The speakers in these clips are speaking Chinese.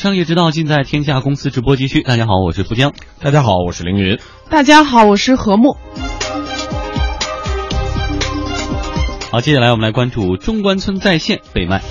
商业之道尽在天下公司直播继续。大家好，我是富江。大家好，我是凌云。大家好，我是何木。好，接下来我们来关注中关村在线被卖。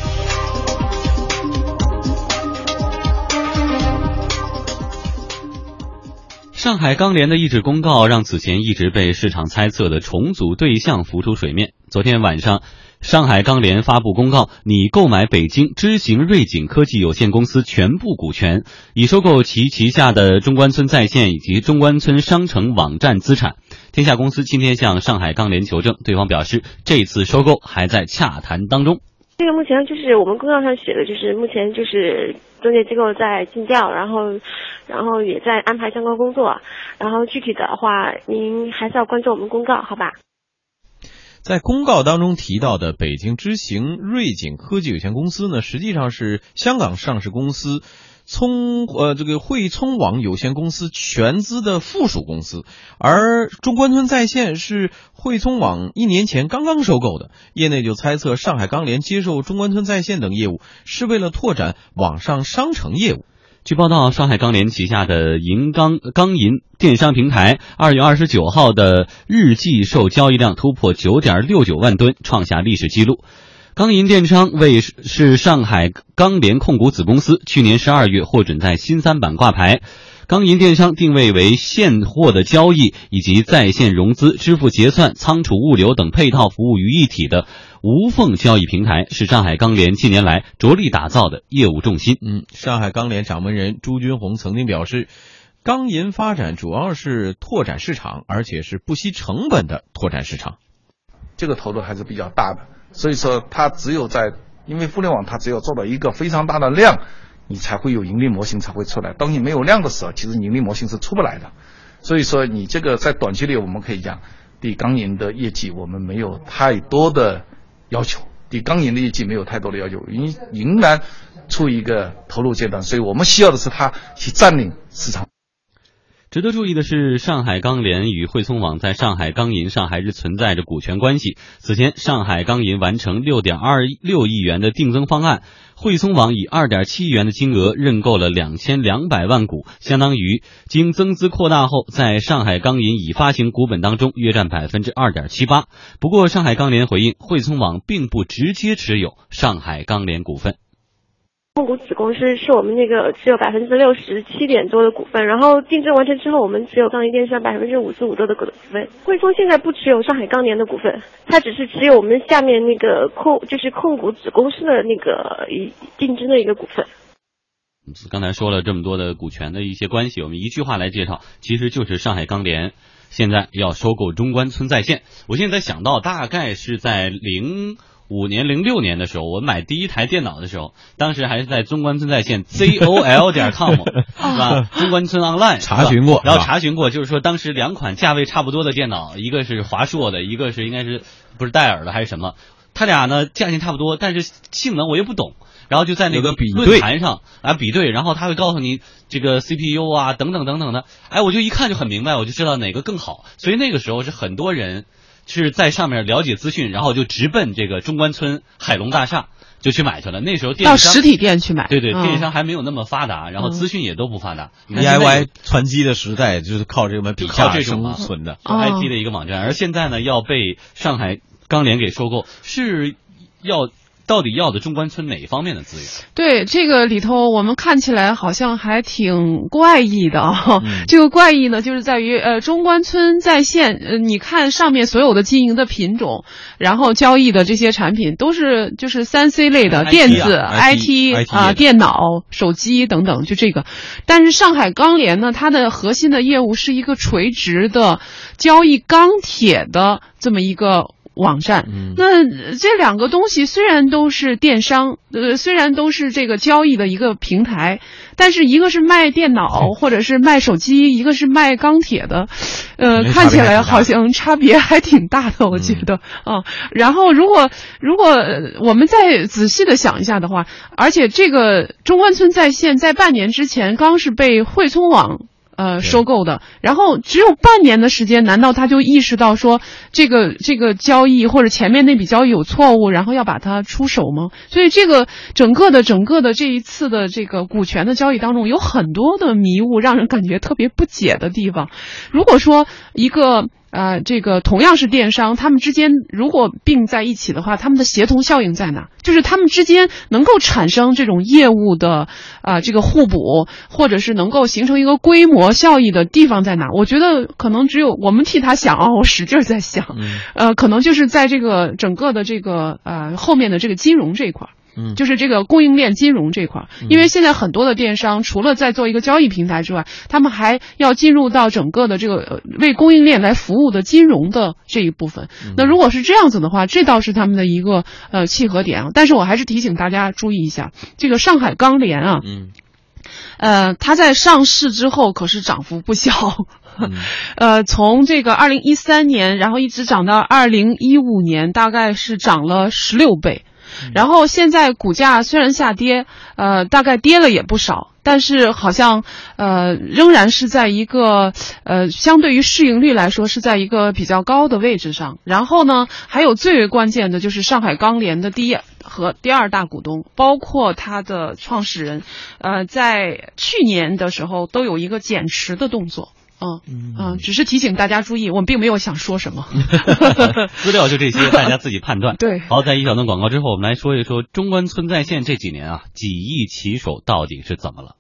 上海钢联的一纸公告，让此前一直被市场猜测的重组对象浮出水面。昨天晚上，上海钢联发布公告，拟购买北京知行瑞景科技有限公司全部股权，以收购其旗下的中关村在线以及中关村商城网站资产。天下公司今天向上海钢联求证，对方表示这次收购还在洽谈当中。这个目前就是我们公告上写的，就是目前就是中介机构在尽调，然后，然后也在安排相关工作，然后具体的话您还是要关注我们公告，好吧？在公告当中提到的北京知行瑞景科技有限公司呢，实际上是香港上市公司。聪呃，这个汇聪网有限公司全资的附属公司，而中关村在线是汇聪网一年前刚刚收购的。业内就猜测，上海钢联接受中关村在线等业务，是为了拓展网上商城业务。据报道，上海钢联旗下的银钢钢银电商平台，二月二十九号的日计售交易量突破九点六九万吨，创下历史记录。钢银电商为是上海钢联控股子公司，去年十二月获准在新三板挂牌。钢银电商定位为现货的交易以及在线融资、支付结算、仓储物流等配套服务于一体的无缝交易平台，是上海钢联近年来着力打造的业务重心。嗯，上海钢联掌门人朱军红曾经表示，钢银发展主要是拓展市场，而且是不惜成本的拓展市场。这个投入还是比较大的。所以说，它只有在，因为互联网它只有做到一个非常大的量，你才会有盈利模型才会出来。当你没有量的时候，其实盈利模型是出不来的。所以说，你这个在短期内我们可以讲，对钢银的业绩我们没有太多的要求，对钢银的业绩没有太多的要求，仍仍然处于一个投入阶段。所以我们需要的是它去占领市场。值得注意的是，上海钢联与汇聪网在上海钢银上还是存在着股权关系。此前，上海钢银完成六点二六亿元的定增方案，汇聪网以二点七亿元的金额认购了两千两百万股，相当于经增资扩大后，在上海钢银已发行股本当中约占百分之二点七八。不过，上海钢联回应，汇聪网并不直接持有上海钢联股份。控股子公司是我们那个持有百分之六十七点多的股份，然后定制完成之后，我们持有钢银电商百分之五十五多的股份。汇丰现在不持有上海钢联的股份，它只是持有我们下面那个控，就是控股子公司的那个一定制的一个股份。刚才说了这么多的股权的一些关系，我们一句话来介绍，其实就是上海钢联现在要收购中关村在线。我现在想到，大概是在零。五年零六年的时候，我买第一台电脑的时候，当时还是在中关村在线 zol 点 com 是吧？中关村 online 查询过，然后查询过，就是说当时两款价位差不多的电脑，一个是华硕的，一个是应该是不是戴尔的还是什么？它俩呢价钱差不多，但是性能我又不懂，然后就在那个论坛上来比对，然后他会告诉你这个 CPU 啊等等等等的，哎，我就一看就很明白，我就知道哪个更好，所以那个时候是很多人。是在上面了解资讯，然后就直奔这个中关村海龙大厦就去买去了。那时候电到实体店去买，对对，电商还没有那么发达，然后资讯也都不发达。DIY 传机的时代就是靠这么比靠这种存的 IT 的一个网站，而现在呢要被上海钢联给收购，是要。到底要的中关村哪一方面的资源？对这个里头，我们看起来好像还挺怪异的啊。这个怪异呢，就是在于呃，中关村在线，呃，你看上面所有的经营的品种，然后交易的这些产品都是就是三 C 类的电子 IT 啊，电脑、手机等等，就这个。但是上海钢联呢，它的核心的业务是一个垂直的交易钢铁的这么一个。网站，那这两个东西虽然都是电商，呃，虽然都是这个交易的一个平台，但是一个是卖电脑 或者是卖手机，一个是卖钢铁的，呃，看起来好像差别还挺大的，我觉得啊。然后如果如果我们再仔细的想一下的话，而且这个中关村在线在半年之前刚是被汇聪网。呃收购的，然后只有半年的时间，难道他就意识到说这个这个交易或者前面那笔交易有错误，然后要把它出手吗？所以这个整个的整个的这一次的这个股权的交易当中，有很多的迷雾，让人感觉特别不解的地方。如果说一个。呃，这个同样是电商，他们之间如果并在一起的话，他们的协同效应在哪？就是他们之间能够产生这种业务的啊这个互补，或者是能够形成一个规模效益的地方在哪？我觉得可能只有我们替他想啊，我使劲在想，呃，可能就是在这个整个的这个呃后面的这个金融这一块。嗯，就是这个供应链金融这块，因为现在很多的电商除了在做一个交易平台之外，他们还要进入到整个的这个为供应链来服务的金融的这一部分。那如果是这样子的话，这倒是他们的一个呃契合点啊。但是我还是提醒大家注意一下，这个上海钢联啊，嗯，呃，它在上市之后可是涨幅不小，呃，从这个二零一三年，然后一直涨到二零一五年，大概是涨了十六倍。然后现在股价虽然下跌，呃，大概跌了也不少，但是好像呃仍然是在一个呃相对于市盈率来说是在一个比较高的位置上。然后呢，还有最为关键的就是上海钢联的第一和第二大股东，包括它的创始人，呃，在去年的时候都有一个减持的动作。嗯嗯，只是提醒大家注意，我们并没有想说什么。资料就这些，大家自己判断。对，好，在一小段广告之后，我们来说一说中关村在线这几年啊，几亿骑手到底是怎么了？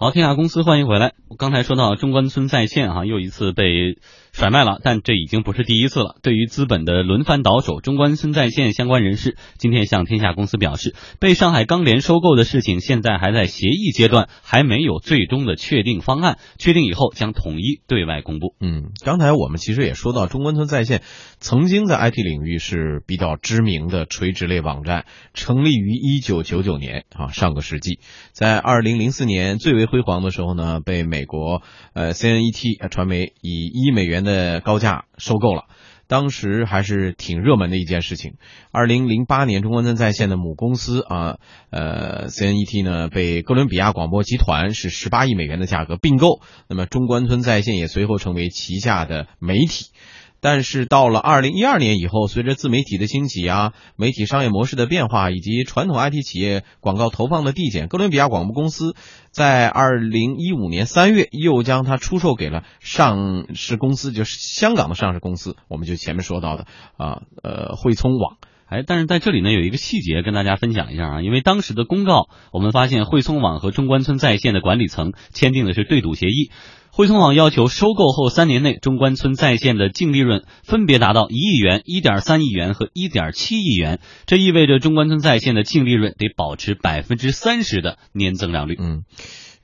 好，天下公司欢迎回来。我刚才说到中关村在线哈，又一次被甩卖了，但这已经不是第一次了。对于资本的轮番倒手，中关村在线相关人士今天向天下公司表示，被上海钢联收购的事情现在还在协议阶段，还没有最终的确定方案。确定以后将统一对外公布。嗯，刚才我们其实也说到，中关村在线曾经在 IT 领域是比较知名的垂直类网站，成立于一九九九年啊，上个世纪，在二零零四年最为辉煌的时候呢，被美国呃 CNET 传媒以一美元的高价收购了。当时还是挺热门的一件事情。二零零八年，中关村在线的母公司啊，呃 CNET 呢被哥伦比亚广播集团是十八亿美元的价格并购，那么中关村在线也随后成为旗下的媒体。但是到了二零一二年以后，随着自媒体的兴起啊，媒体商业模式的变化，以及传统 IT 企业广告投放的递减，哥伦比亚广播公司在二零一五年三月又将它出售给了上市公司，就是香港的上市公司，我们就前面说到的啊，呃，汇聪网。哎，但是在这里呢，有一个细节跟大家分享一下啊，因为当时的公告，我们发现汇聪网和中关村在线的管理层签订的是对赌协议。汇通网要求收购后三年内，中关村在线的净利润分别达到一亿元、一点三亿元和一点七亿元。这意味着中关村在线的净利润得保持百分之三十的年增长率。嗯，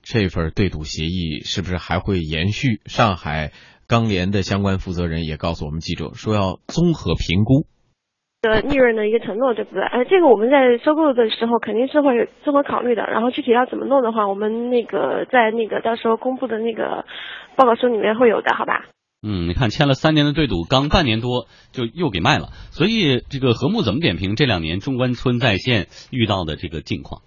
这份对赌协议是不是还会延续？上海钢联的相关负责人也告诉我们记者说，要综合评估。的利润的一个承诺，对不对？哎，这个我们在收购的时候肯定是会综合考虑的。然后具体要怎么弄的话，我们那个在那个到时候公布的那个报告书里面会有的，好吧？嗯，你看签了三年的对赌，刚半年多就又给卖了。所以这个和睦怎么点评这两年中关村在线遇到的这个境况？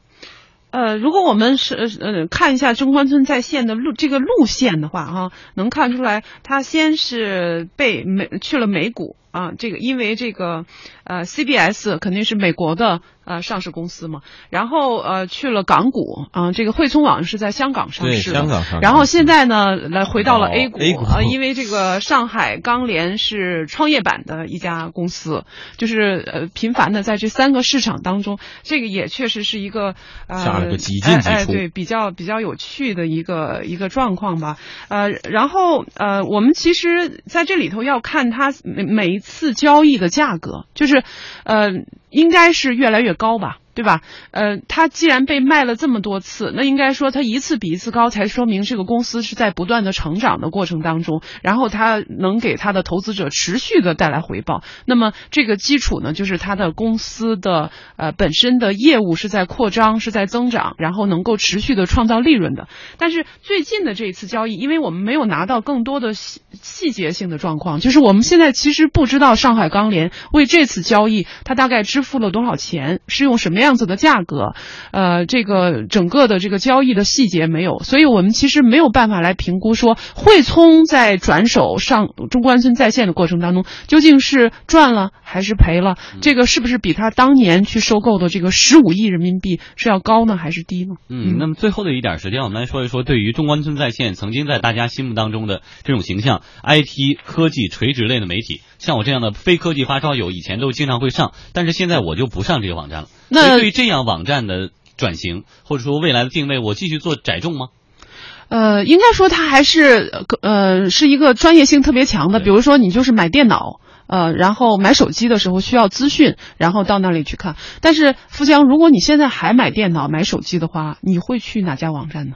呃，如果我们是呃看一下中关村在线的路这个路线的话，哈，能看出来，它先是被美去了美股啊，这个因为这个呃 CBS 肯定是美国的。呃，上市公司嘛，然后呃去了港股啊，这个汇聪网是在香港上市，香港上市，然后现在呢来回到了 A 股啊，因为这个上海钢联是创业板的一家公司，就是呃频繁的在这三个市场当中，这个也确实是一个呃下了个几进几出，对，比较比较有趣的一个一个状况吧。呃，然后呃我们其实在这里头要看它每每一次交易的价格，就是呃。应该是越来越高吧。对吧？呃，它既然被卖了这么多次，那应该说它一次比一次高，才说明这个公司是在不断的成长的过程当中，然后它能给它的投资者持续的带来回报。那么这个基础呢，就是它的公司的呃本身的业务是在扩张，是在增长，然后能够持续的创造利润的。但是最近的这一次交易，因为我们没有拿到更多的细细节性的状况，就是我们现在其实不知道上海钢联为这次交易它大概支付了多少钱，是用什么样。样子的价格，呃，这个整个的这个交易的细节没有，所以我们其实没有办法来评估说汇聪在转手上中关村在线的过程当中究竟是赚了还是赔了，这个是不是比他当年去收购的这个十五亿人民币是要高呢还是低呢？嗯，那么最后的一点时间，我们来说一说对于中关村在线曾经在大家心目当中的这种形象，IT 科技垂直类的媒体，像我这样的非科技发烧友以前都经常会上，但是现在我就不上这个网站了。那对于这样网站的转型，或者说未来的定位，我继续做窄众吗？呃，应该说它还是呃是一个专业性特别强的，比如说你就是买电脑。呃，然后买手机的时候需要资讯，然后到那里去看。但是富江，如果你现在还买电脑、买手机的话，你会去哪家网站呢？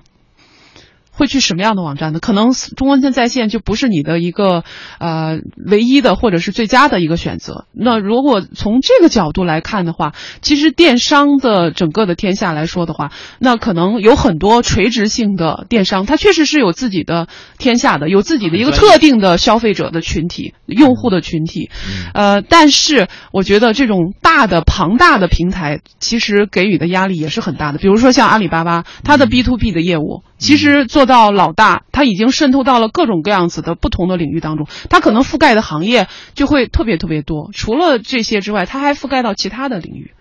会去什么样的网站呢？可能中关村在线就不是你的一个呃唯一的或者是最佳的一个选择。那如果从这个角度来看的话，其实电商的整个的天下来说的话，那可能有很多垂直性的电商，它确实是有自己的天下的，有自己的一个特定的消费者的群体、用户的群体。呃，但是我觉得这种大的庞大的平台，其实给予的压力也是很大的。比如说像阿里巴巴，它的 B to B 的业务，其实做。到老大，他已经渗透到了各种各样子的不同的领域当中，他可能覆盖的行业就会特别特别多。除了这些之外，他还覆盖到其他的领域。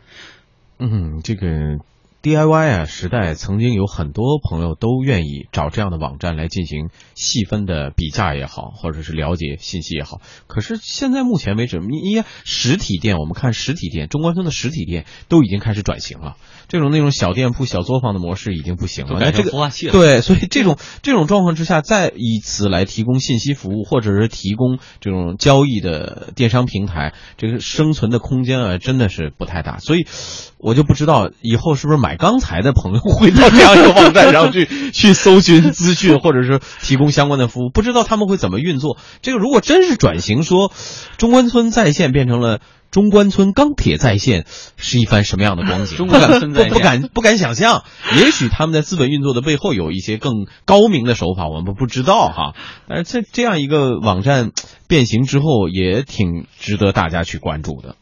嗯，这个。DIY 啊，时代曾经有很多朋友都愿意找这样的网站来进行细分的比价也好，或者是了解信息也好。可是现在目前为止，你你实体店，我们看实体店，中关村的实体店都已经开始转型了。这种那种小店铺、小作坊的模式已经不行了。那这个对，所以这种这种状况之下，再以此来提供信息服务，或者是提供这种交易的电商平台，这个生存的空间啊，真的是不太大。所以。我就不知道以后是不是买钢材的朋友 会到这样一个网站上去去搜寻资讯，或者是提供相关的服务，不知道他们会怎么运作。这个如果真是转型，说中关村在线变成了中关村钢铁在线，是一番什么样的光景？中关村在线 不敢不敢想象。也许他们在资本运作的背后有一些更高明的手法，我们不知道哈。但是这这样一个网站变形之后，也挺值得大家去关注的。